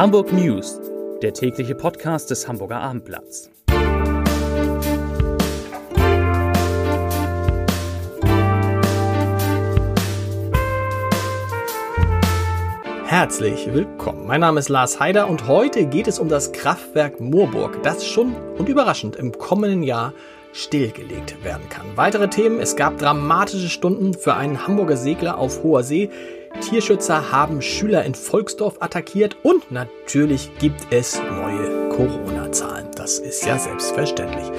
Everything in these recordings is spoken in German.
Hamburg News, der tägliche Podcast des Hamburger Abendblatts. Herzlich willkommen. Mein Name ist Lars Heider und heute geht es um das Kraftwerk Moorburg, das schon und überraschend im kommenden Jahr stillgelegt werden kann. Weitere Themen, es gab dramatische Stunden für einen Hamburger Segler auf hoher See, Tierschützer haben Schüler in Volksdorf attackiert und natürlich gibt es neue Corona-Zahlen. Das ist ja selbstverständlich.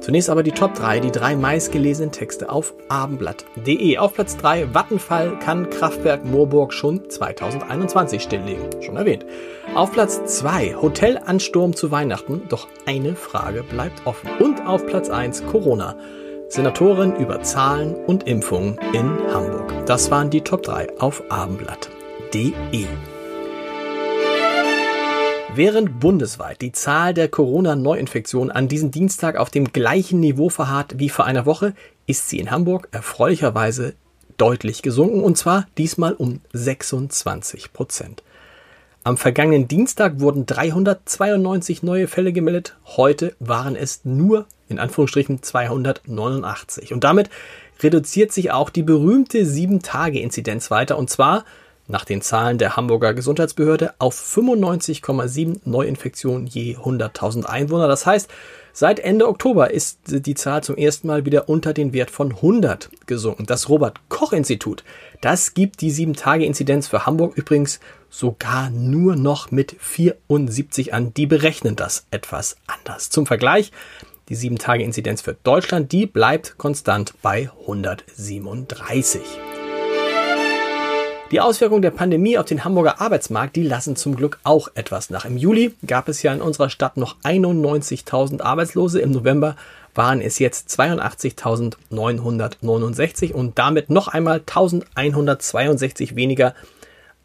Zunächst aber die Top 3, die drei meistgelesenen Texte auf abendblatt.de. Auf Platz 3, Vattenfall kann Kraftwerk Moorburg schon 2021 stilllegen. Schon erwähnt. Auf Platz 2, Hotelansturm zu Weihnachten. Doch eine Frage bleibt offen. Und auf Platz 1, Corona. Senatorin über Zahlen und Impfungen in Hamburg. Das waren die Top 3 auf abendblatt.de. Während bundesweit die Zahl der Corona-Neuinfektionen an diesem Dienstag auf dem gleichen Niveau verharrt wie vor einer Woche, ist sie in Hamburg erfreulicherweise deutlich gesunken und zwar diesmal um 26 Prozent. Am vergangenen Dienstag wurden 392 neue Fälle gemeldet, heute waren es nur in Anführungsstrichen 289 und damit reduziert sich auch die berühmte 7-Tage-Inzidenz weiter und zwar nach den Zahlen der Hamburger Gesundheitsbehörde auf 95,7 Neuinfektionen je 100.000 Einwohner. Das heißt, seit Ende Oktober ist die Zahl zum ersten Mal wieder unter den Wert von 100 gesunken. Das Robert Koch Institut, das gibt die 7-Tage-Inzidenz für Hamburg übrigens sogar nur noch mit 74 an. Die berechnen das etwas anders. Zum Vergleich, die 7-Tage-Inzidenz für Deutschland, die bleibt konstant bei 137. Die Auswirkungen der Pandemie auf den Hamburger Arbeitsmarkt, die lassen zum Glück auch etwas nach. Im Juli gab es ja in unserer Stadt noch 91.000 Arbeitslose. Im November waren es jetzt 82.969 und damit noch einmal 1162 weniger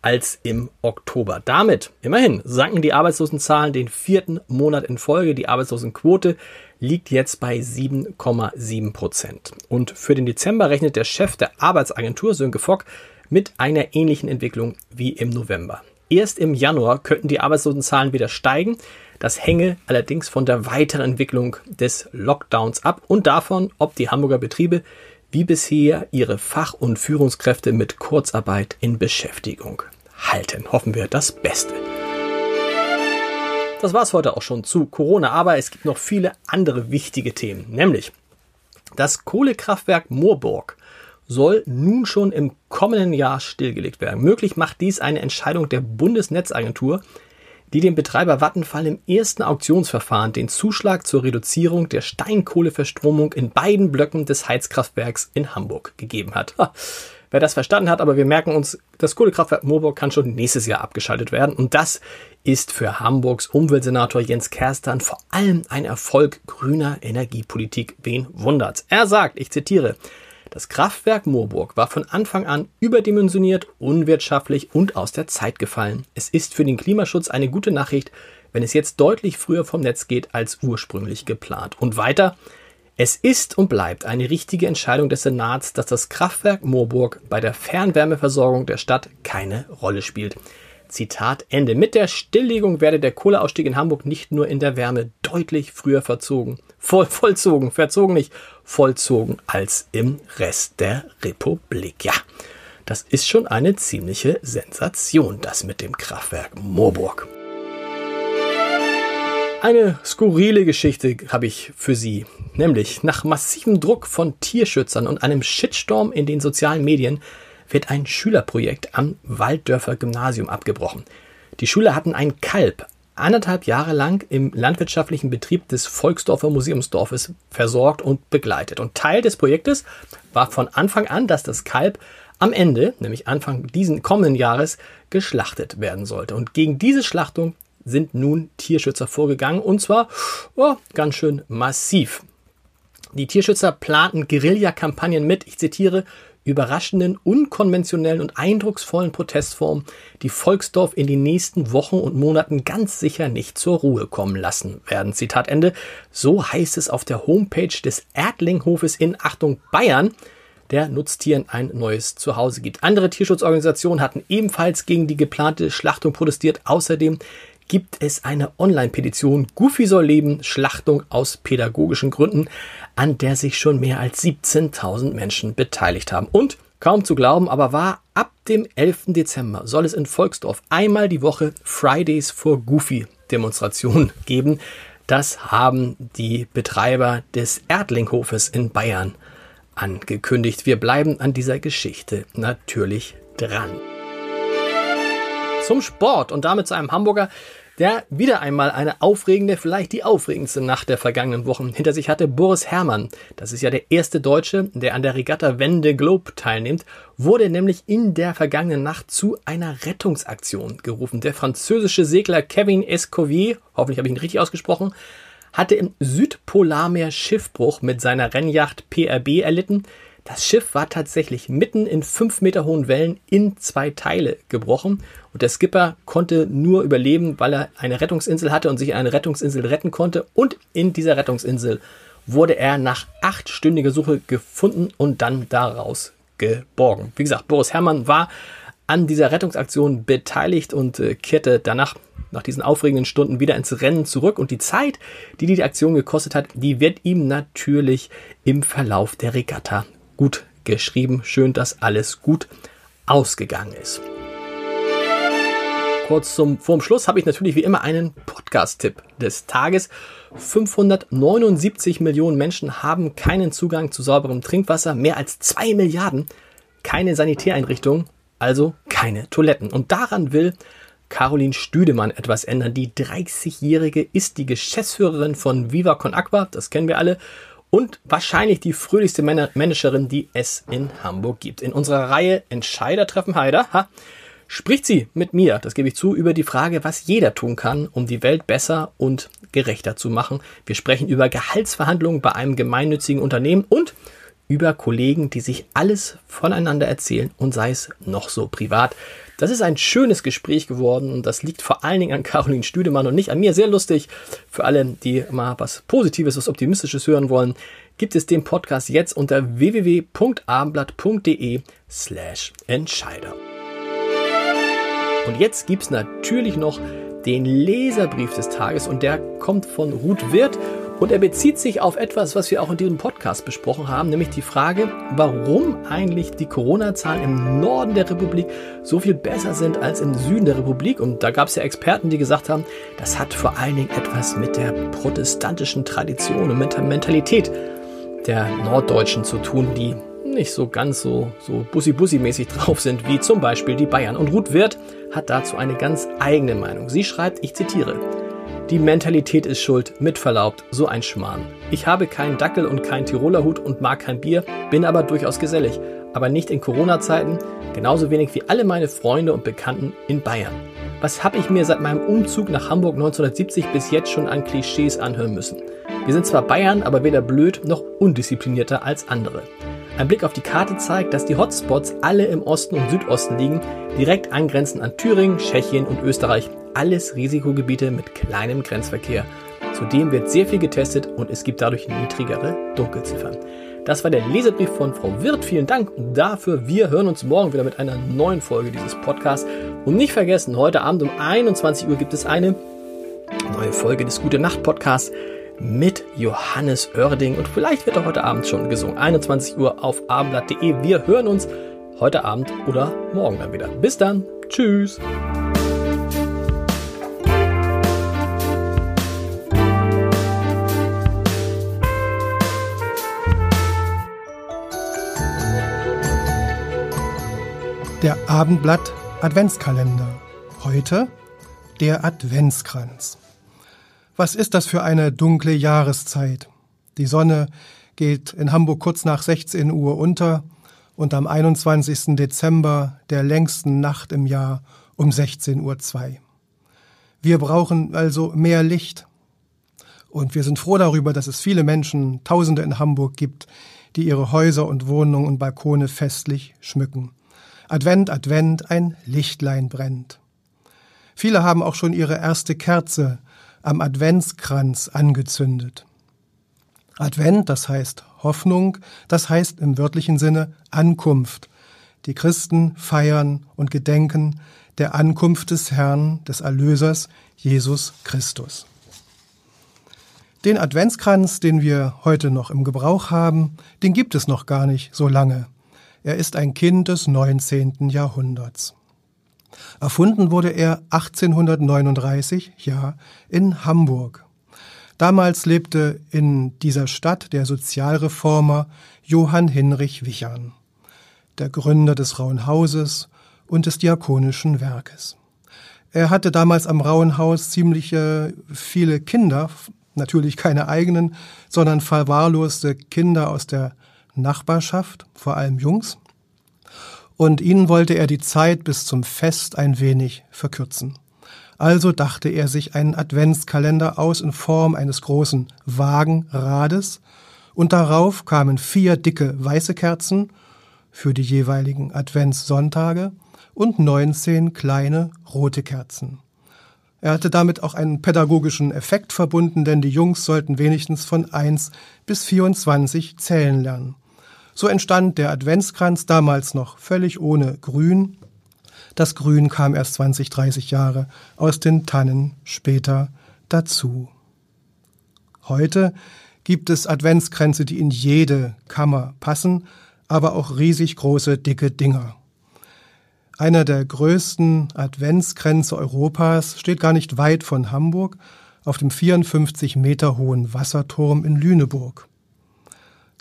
als im Oktober. Damit, immerhin, sanken die Arbeitslosenzahlen den vierten Monat in Folge. Die Arbeitslosenquote liegt jetzt bei 7,7 Prozent. Und für den Dezember rechnet der Chef der Arbeitsagentur, Sönke Fock, mit einer ähnlichen Entwicklung wie im November. Erst im Januar könnten die Arbeitslosenzahlen wieder steigen. Das hänge allerdings von der weiteren Entwicklung des Lockdowns ab und davon, ob die Hamburger Betriebe wie bisher ihre Fach- und Führungskräfte mit Kurzarbeit in Beschäftigung halten. Hoffen wir das Beste. Das war's heute auch schon zu Corona, aber es gibt noch viele andere wichtige Themen, nämlich das Kohlekraftwerk Moorburg soll nun schon im kommenden Jahr stillgelegt werden. Möglich macht dies eine Entscheidung der Bundesnetzagentur, die dem Betreiber Vattenfall im ersten Auktionsverfahren den Zuschlag zur Reduzierung der Steinkohleverstromung in beiden Blöcken des Heizkraftwerks in Hamburg gegeben hat. Wer das verstanden hat, aber wir merken uns, das Kohlekraftwerk Moorburg kann schon nächstes Jahr abgeschaltet werden und das ist für Hamburgs Umweltsenator Jens Kerstern vor allem ein Erfolg grüner Energiepolitik. Wen wundert's? Er sagt, ich zitiere, das Kraftwerk Moorburg war von Anfang an überdimensioniert, unwirtschaftlich und aus der Zeit gefallen. Es ist für den Klimaschutz eine gute Nachricht, wenn es jetzt deutlich früher vom Netz geht als ursprünglich geplant. Und weiter, es ist und bleibt eine richtige Entscheidung des Senats, dass das Kraftwerk Moorburg bei der Fernwärmeversorgung der Stadt keine Rolle spielt. Zitat Ende. Mit der Stilllegung werde der Kohleausstieg in Hamburg nicht nur in der Wärme deutlich früher verzogen, voll, vollzogen, verzogen nicht, vollzogen als im Rest der Republik. Ja, das ist schon eine ziemliche Sensation, das mit dem Kraftwerk Moorburg. Eine skurrile Geschichte habe ich für Sie. Nämlich nach massivem Druck von Tierschützern und einem Shitstorm in den sozialen Medien wird ein Schülerprojekt am Walddörfer Gymnasium abgebrochen. Die Schüler hatten ein Kalb anderthalb Jahre lang im landwirtschaftlichen Betrieb des Volksdorfer Museumsdorfes versorgt und begleitet. Und Teil des Projektes war von Anfang an, dass das Kalb am Ende, nämlich Anfang diesen kommenden Jahres, geschlachtet werden sollte. Und gegen diese Schlachtung sind nun Tierschützer vorgegangen und zwar oh, ganz schön massiv. Die Tierschützer planten Guerillakampagnen mit, ich zitiere, überraschenden, unkonventionellen und eindrucksvollen Protestformen, die Volksdorf in den nächsten Wochen und Monaten ganz sicher nicht zur Ruhe kommen lassen werden. Zitat Ende. So heißt es auf der Homepage des Erdlinghofes in Achtung Bayern der Nutztieren ein neues Zuhause gibt. Andere Tierschutzorganisationen hatten ebenfalls gegen die geplante Schlachtung protestiert. Außerdem gibt es eine Online-Petition Goofy soll leben, Schlachtung aus pädagogischen Gründen, an der sich schon mehr als 17.000 Menschen beteiligt haben. Und kaum zu glauben, aber war ab dem 11. Dezember soll es in Volksdorf einmal die Woche Fridays for Goofy Demonstrationen geben. Das haben die Betreiber des Erdlinghofes in Bayern angekündigt. Wir bleiben an dieser Geschichte natürlich dran. Zum Sport und damit zu einem Hamburger, der wieder einmal eine aufregende, vielleicht die aufregendste Nacht der vergangenen Wochen hinter sich hatte. Boris Herrmann, das ist ja der erste Deutsche, der an der Regatta Wende Globe teilnimmt, wurde nämlich in der vergangenen Nacht zu einer Rettungsaktion gerufen. Der französische Segler Kevin Escovier, hoffentlich habe ich ihn richtig ausgesprochen, hatte im Südpolarmeer Schiffbruch mit seiner Rennjacht PRB erlitten. Das Schiff war tatsächlich mitten in fünf Meter hohen Wellen in zwei Teile gebrochen und der Skipper konnte nur überleben, weil er eine Rettungsinsel hatte und sich eine Rettungsinsel retten konnte. Und in dieser Rettungsinsel wurde er nach achtstündiger Suche gefunden und dann daraus geborgen. Wie gesagt, Boris Herrmann war an dieser Rettungsaktion beteiligt und äh, kehrte danach nach diesen aufregenden Stunden wieder ins Rennen zurück. Und die Zeit, die die Aktion gekostet hat, die wird ihm natürlich im Verlauf der Regatta gut geschrieben. Schön, dass alles gut ausgegangen ist. Kurz zum vorm Schluss habe ich natürlich wie immer einen Podcast-Tipp des Tages. 579 Millionen Menschen haben keinen Zugang zu sauberem Trinkwasser, mehr als zwei Milliarden keine Sanitäreinrichtungen, also keine Toiletten. Und daran will Caroline Stüdemann etwas ändern. Die 30-Jährige ist die Geschäftsführerin von Viva Con Aqua, das kennen wir alle, und wahrscheinlich die fröhlichste Managerin, die es in Hamburg gibt. In unserer Reihe Entscheider treffen Heider ha, spricht sie mit mir, das gebe ich zu, über die Frage, was jeder tun kann, um die Welt besser und gerechter zu machen. Wir sprechen über Gehaltsverhandlungen bei einem gemeinnützigen Unternehmen und über Kollegen, die sich alles voneinander erzählen und sei es noch so privat. Das ist ein schönes Gespräch geworden und das liegt vor allen Dingen an Caroline Stüdemann und nicht an mir. Sehr lustig. Für alle, die mal was Positives, was Optimistisches hören wollen, gibt es den Podcast jetzt unter www.abendblatt.de slash Entscheider. Und jetzt gibt es natürlich noch den Leserbrief des Tages und der kommt von Ruth Wirth und er bezieht sich auf etwas, was wir auch in diesem Podcast besprochen haben, nämlich die Frage, warum eigentlich die Corona-Zahlen im Norden der Republik so viel besser sind als im Süden der Republik. Und da gab es ja Experten, die gesagt haben, das hat vor allen Dingen etwas mit der protestantischen Tradition und mit der Mentalität der Norddeutschen zu tun, die nicht so ganz so, so bussi-bussi-mäßig drauf sind wie zum Beispiel die Bayern. Und Ruth Wirth hat dazu eine ganz eigene Meinung. Sie schreibt, ich zitiere, die Mentalität ist schuld, mit Verlaub, so ein Schmarrn. Ich habe keinen Dackel und keinen Tiroler Hut und mag kein Bier, bin aber durchaus gesellig. Aber nicht in Corona-Zeiten, genauso wenig wie alle meine Freunde und Bekannten in Bayern. Was habe ich mir seit meinem Umzug nach Hamburg 1970 bis jetzt schon an Klischees anhören müssen? Wir sind zwar Bayern, aber weder blöd noch undisziplinierter als andere. Ein Blick auf die Karte zeigt, dass die Hotspots alle im Osten und Südosten liegen, direkt angrenzend an Thüringen, Tschechien und Österreich. Alles Risikogebiete mit kleinem Grenzverkehr. Zudem wird sehr viel getestet und es gibt dadurch niedrigere Dunkelziffern. Das war der Leserbrief von Frau Wirth. Vielen Dank dafür. Wir hören uns morgen wieder mit einer neuen Folge dieses Podcasts. Und nicht vergessen, heute Abend um 21 Uhr gibt es eine neue Folge des Gute Nacht Podcasts mit Johannes Oerding und vielleicht wird er heute Abend schon gesungen. 21 Uhr auf abendblatt.de. Wir hören uns heute Abend oder morgen dann wieder. Bis dann. Tschüss. Der Abendblatt Adventskalender. Heute der Adventskranz. Was ist das für eine dunkle Jahreszeit? Die Sonne geht in Hamburg kurz nach 16 Uhr unter und am 21. Dezember, der längsten Nacht im Jahr, um 16.02 Uhr. Wir brauchen also mehr Licht. Und wir sind froh darüber, dass es viele Menschen, Tausende in Hamburg gibt, die ihre Häuser und Wohnungen und Balkone festlich schmücken. Advent, Advent, ein Lichtlein brennt. Viele haben auch schon ihre erste Kerze am Adventskranz angezündet. Advent, das heißt Hoffnung, das heißt im wörtlichen Sinne Ankunft. Die Christen feiern und gedenken der Ankunft des Herrn, des Erlösers, Jesus Christus. Den Adventskranz, den wir heute noch im Gebrauch haben, den gibt es noch gar nicht so lange. Er ist ein Kind des 19. Jahrhunderts. Erfunden wurde er 1839, ja, in Hamburg. Damals lebte in dieser Stadt der Sozialreformer Johann Hinrich Wichern, der Gründer des Rauen Hauses und des Diakonischen Werkes. Er hatte damals am Rauen Haus ziemlich viele Kinder, natürlich keine eigenen, sondern verwahrloste Kinder aus der Nachbarschaft, vor allem Jungs und ihnen wollte er die Zeit bis zum Fest ein wenig verkürzen. Also dachte er sich einen Adventskalender aus in Form eines großen Wagenrades, und darauf kamen vier dicke weiße Kerzen für die jeweiligen Adventssonntage und 19 kleine rote Kerzen. Er hatte damit auch einen pädagogischen Effekt verbunden, denn die Jungs sollten wenigstens von 1 bis 24 zählen lernen. So entstand der Adventskranz damals noch völlig ohne Grün. Das Grün kam erst 20, 30 Jahre aus den Tannen später dazu. Heute gibt es Adventskränze, die in jede Kammer passen, aber auch riesig große, dicke Dinger. Einer der größten Adventskränze Europas steht gar nicht weit von Hamburg auf dem 54 Meter hohen Wasserturm in Lüneburg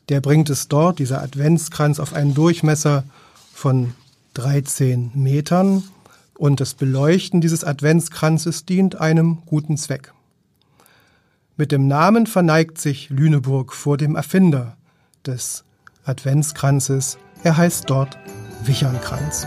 der bringt es dort, dieser Adventskranz, auf einen Durchmesser von 13 Metern. Und das Beleuchten dieses Adventskranzes dient einem guten Zweck. Mit dem Namen verneigt sich Lüneburg vor dem Erfinder des Adventskranzes. Er heißt dort Wichernkranz.